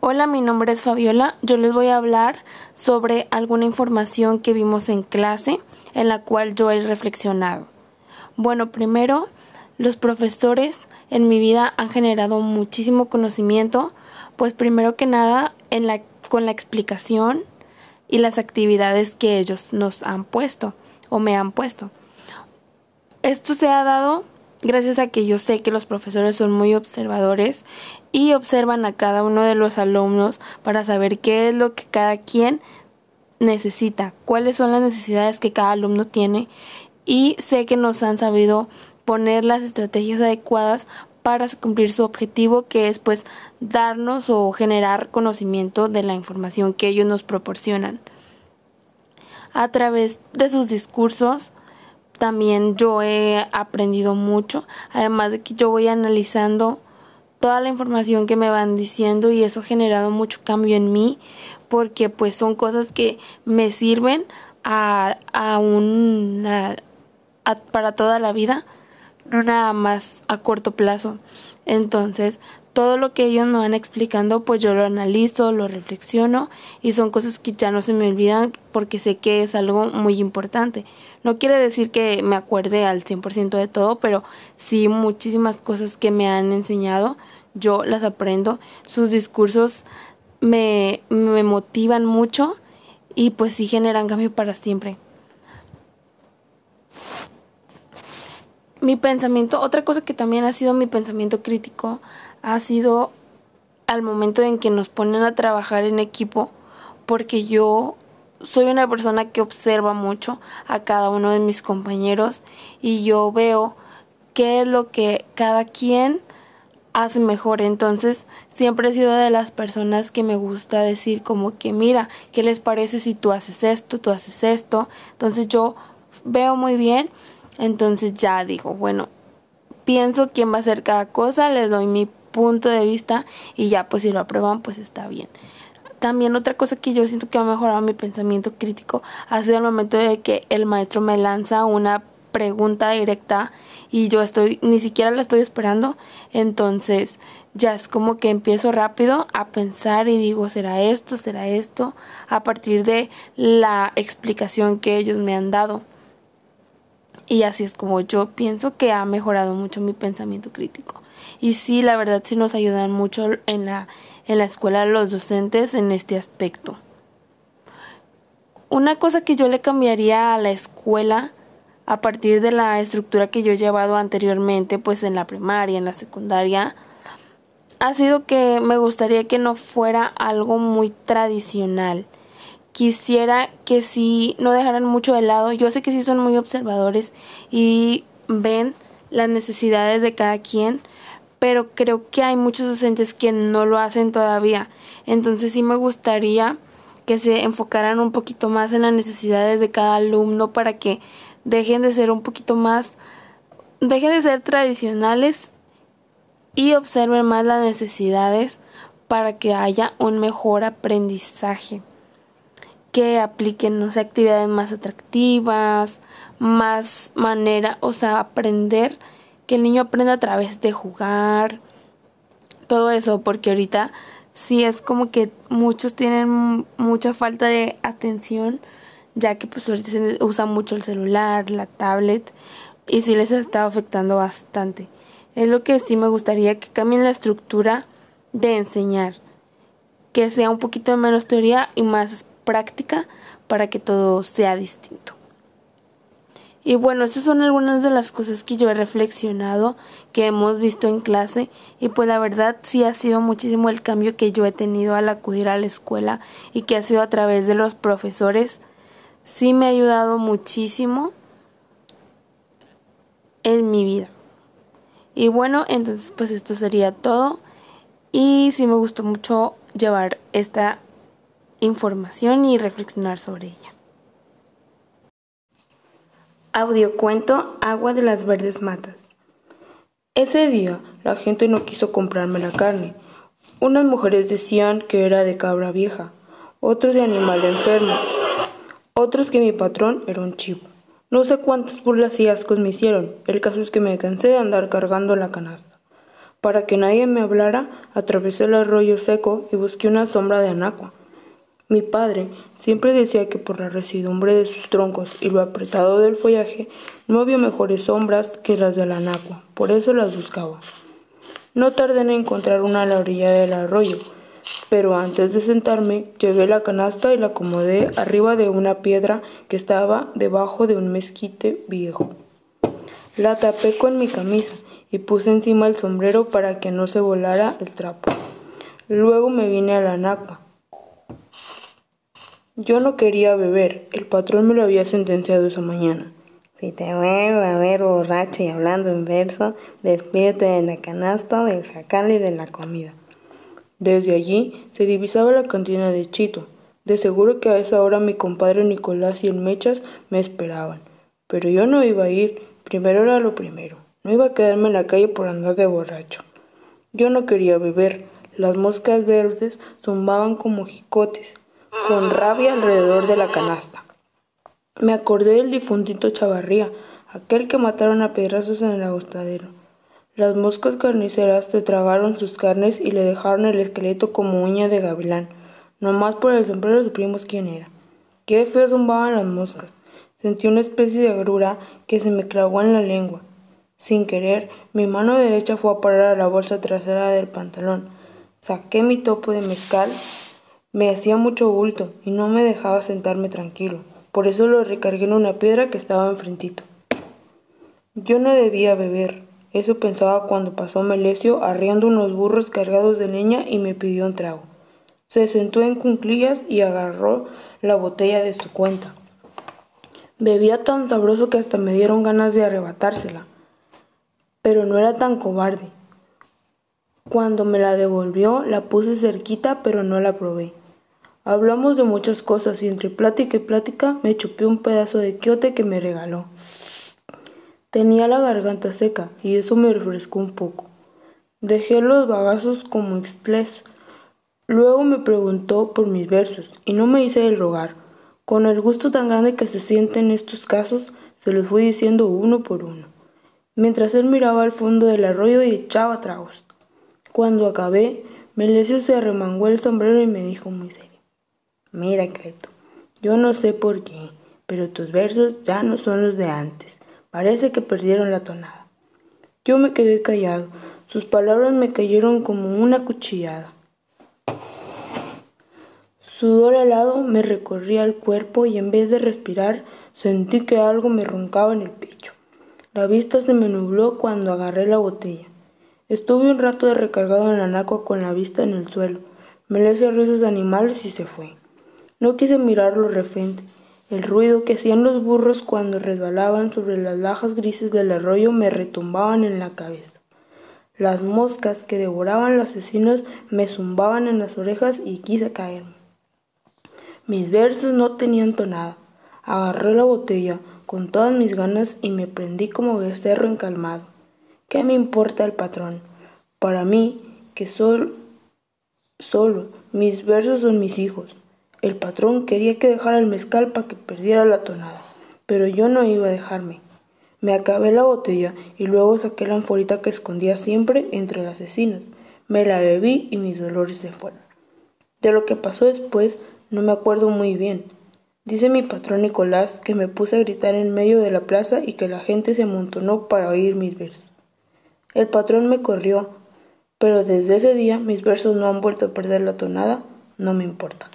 Hola, mi nombre es Fabiola. Yo les voy a hablar sobre alguna información que vimos en clase en la cual yo he reflexionado. Bueno, primero, los profesores en mi vida han generado muchísimo conocimiento, pues primero que nada en la, con la explicación y las actividades que ellos nos han puesto o me han puesto. Esto se ha dado gracias a que yo sé que los profesores son muy observadores y observan a cada uno de los alumnos para saber qué es lo que cada quien necesita, cuáles son las necesidades que cada alumno tiene y sé que nos han sabido poner las estrategias adecuadas para cumplir su objetivo que es pues darnos o generar conocimiento de la información que ellos nos proporcionan. A través de sus discursos también yo he aprendido mucho, además de que yo voy analizando toda la información que me van diciendo y eso ha generado mucho cambio en mí porque pues son cosas que me sirven a, a para toda la vida no nada más a corto plazo entonces todo lo que ellos me van explicando pues yo lo analizo lo reflexiono y son cosas que ya no se me olvidan porque sé que es algo muy importante no quiere decir que me acuerde al 100% de todo, pero sí muchísimas cosas que me han enseñado, yo las aprendo. Sus discursos me, me motivan mucho y pues sí generan cambio para siempre. Mi pensamiento, otra cosa que también ha sido mi pensamiento crítico, ha sido al momento en que nos ponen a trabajar en equipo, porque yo soy una persona que observa mucho a cada uno de mis compañeros y yo veo qué es lo que cada quien hace mejor. Entonces, siempre he sido de las personas que me gusta decir como que mira, ¿qué les parece si tú haces esto, tú haces esto? Entonces yo veo muy bien, entonces ya digo, bueno, pienso quién va a hacer cada cosa, les doy mi punto de vista y ya pues si lo aprueban pues está bien. También otra cosa que yo siento que ha mejorado mi pensamiento crítico ha sido el momento de que el maestro me lanza una pregunta directa y yo estoy ni siquiera la estoy esperando. Entonces ya es como que empiezo rápido a pensar y digo será esto será esto a partir de la explicación que ellos me han dado y así es como yo pienso que ha mejorado mucho mi pensamiento crítico y sí la verdad sí nos ayudan mucho en la en la escuela los docentes en este aspecto. Una cosa que yo le cambiaría a la escuela a partir de la estructura que yo he llevado anteriormente, pues en la primaria, en la secundaria, ha sido que me gustaría que no fuera algo muy tradicional. Quisiera que sí no dejaran mucho de lado. Yo sé que sí son muy observadores y ven las necesidades de cada quien, pero creo que hay muchos docentes que no lo hacen todavía. Entonces sí me gustaría que se enfocaran un poquito más en las necesidades de cada alumno para que dejen de ser un poquito más, dejen de ser tradicionales y observen más las necesidades para que haya un mejor aprendizaje. Que apliquen, no sé, actividades más atractivas, más manera, o sea, aprender que el niño aprenda a través de jugar, todo eso, porque ahorita sí es como que muchos tienen mucha falta de atención, ya que pues ahorita se usa mucho el celular, la tablet, y sí les está afectando bastante. Es lo que sí me gustaría que cambien la estructura de enseñar, que sea un poquito menos teoría y más práctica para que todo sea distinto. Y bueno, estas son algunas de las cosas que yo he reflexionado, que hemos visto en clase y pues la verdad sí ha sido muchísimo el cambio que yo he tenido al acudir a la escuela y que ha sido a través de los profesores. Sí me ha ayudado muchísimo en mi vida. Y bueno, entonces pues esto sería todo y sí me gustó mucho llevar esta información y reflexionar sobre ella. Audiocuento Agua de las Verdes Matas. Ese día la gente no quiso comprarme la carne. Unas mujeres decían que era de cabra vieja, otros de animal enfermo, otros que mi patrón era un chivo. No sé cuántas burlas y ascos me hicieron. El caso es que me cansé de andar cargando la canasta. Para que nadie me hablara, atravesé el arroyo seco y busqué una sombra de anacua. Mi padre siempre decía que por la residumbre de sus troncos y lo apretado del follaje no había mejores sombras que las de la anacua, por eso las buscaba. No tardé en encontrar una a la orilla del arroyo, pero antes de sentarme llevé la canasta y la acomodé arriba de una piedra que estaba debajo de un mezquite viejo. La tapé con mi camisa y puse encima el sombrero para que no se volara el trapo. Luego me vine a la nacua. Yo no quería beber, el patrón me lo había sentenciado esa mañana. Si te vuelvo a ver borracho y hablando en verso, despídete de la canasta, del jacal y de la comida. Desde allí se divisaba la cantina de Chito. De seguro que a esa hora mi compadre Nicolás y el Mechas me esperaban. Pero yo no iba a ir, primero era lo primero. No iba a quedarme en la calle por andar de borracho. Yo no quería beber. Las moscas verdes zumbaban como jicotes, con rabia alrededor de la canasta. Me acordé del difuntito Chavarría, aquel que mataron a pedrazos en el agostadero. Las moscas carniceras se tragaron sus carnes y le dejaron el esqueleto como uña de gavilán. Nomás por el sombrero supimos quién era. Qué feo zumbaban las moscas. Sentí una especie de agrura que se me clavó en la lengua. Sin querer, mi mano derecha fue a parar a la bolsa trasera del pantalón. Saqué mi topo de mezcal. Me hacía mucho bulto y no me dejaba sentarme tranquilo. Por eso lo recargué en una piedra que estaba enfrentito. Yo no debía beber. Eso pensaba cuando pasó Melesio arriando unos burros cargados de leña y me pidió un trago. Se sentó en cunclillas y agarró la botella de su cuenta. Bebía tan sabroso que hasta me dieron ganas de arrebatársela. Pero no era tan cobarde. Cuando me la devolvió, la puse cerquita, pero no la probé. Hablamos de muchas cosas y entre plática y plática me chupé un pedazo de quiote que me regaló. Tenía la garganta seca y eso me refrescó un poco. Dejé los bagazos como extlés. Luego me preguntó por mis versos y no me hice el rogar. Con el gusto tan grande que se siente en estos casos, se los fui diciendo uno por uno, mientras él miraba al fondo del arroyo y echaba tragos. Cuando acabé, Melesio se arremangó el sombrero y me dijo muy serio. Mira, Creto, yo no sé por qué, pero tus versos ya no son los de antes. Parece que perdieron la tonada. Yo me quedé callado. Sus palabras me cayeron como una cuchillada. Sudor helado me recorría el cuerpo y en vez de respirar sentí que algo me roncaba en el pecho. La vista se me nubló cuando agarré la botella. Estuve un rato de recargado en la nacua con la vista en el suelo. Me le hice rizos animales y se fue. No quise mirarlo refrente. El ruido que hacían los burros cuando resbalaban sobre las lajas grises del arroyo me retumbaban en la cabeza. Las moscas que devoraban los asesinos me zumbaban en las orejas y quise caerme. Mis versos no tenían tonada. Agarré la botella con todas mis ganas y me prendí como becerro encalmado. ¿Qué me importa el patrón? Para mí, que soy solo, mis versos son mis hijos. El patrón quería que dejara el mezcal para que perdiera la tonada, pero yo no iba a dejarme. Me acabé la botella y luego saqué la anforita que escondía siempre entre las asesinas. Me la bebí y mis dolores se fueron. De lo que pasó después no me acuerdo muy bien. Dice mi patrón Nicolás que me puse a gritar en medio de la plaza y que la gente se amontonó para oír mis versos. El patrón me corrió, pero desde ese día mis versos no han vuelto a perder la tonada, no me importa.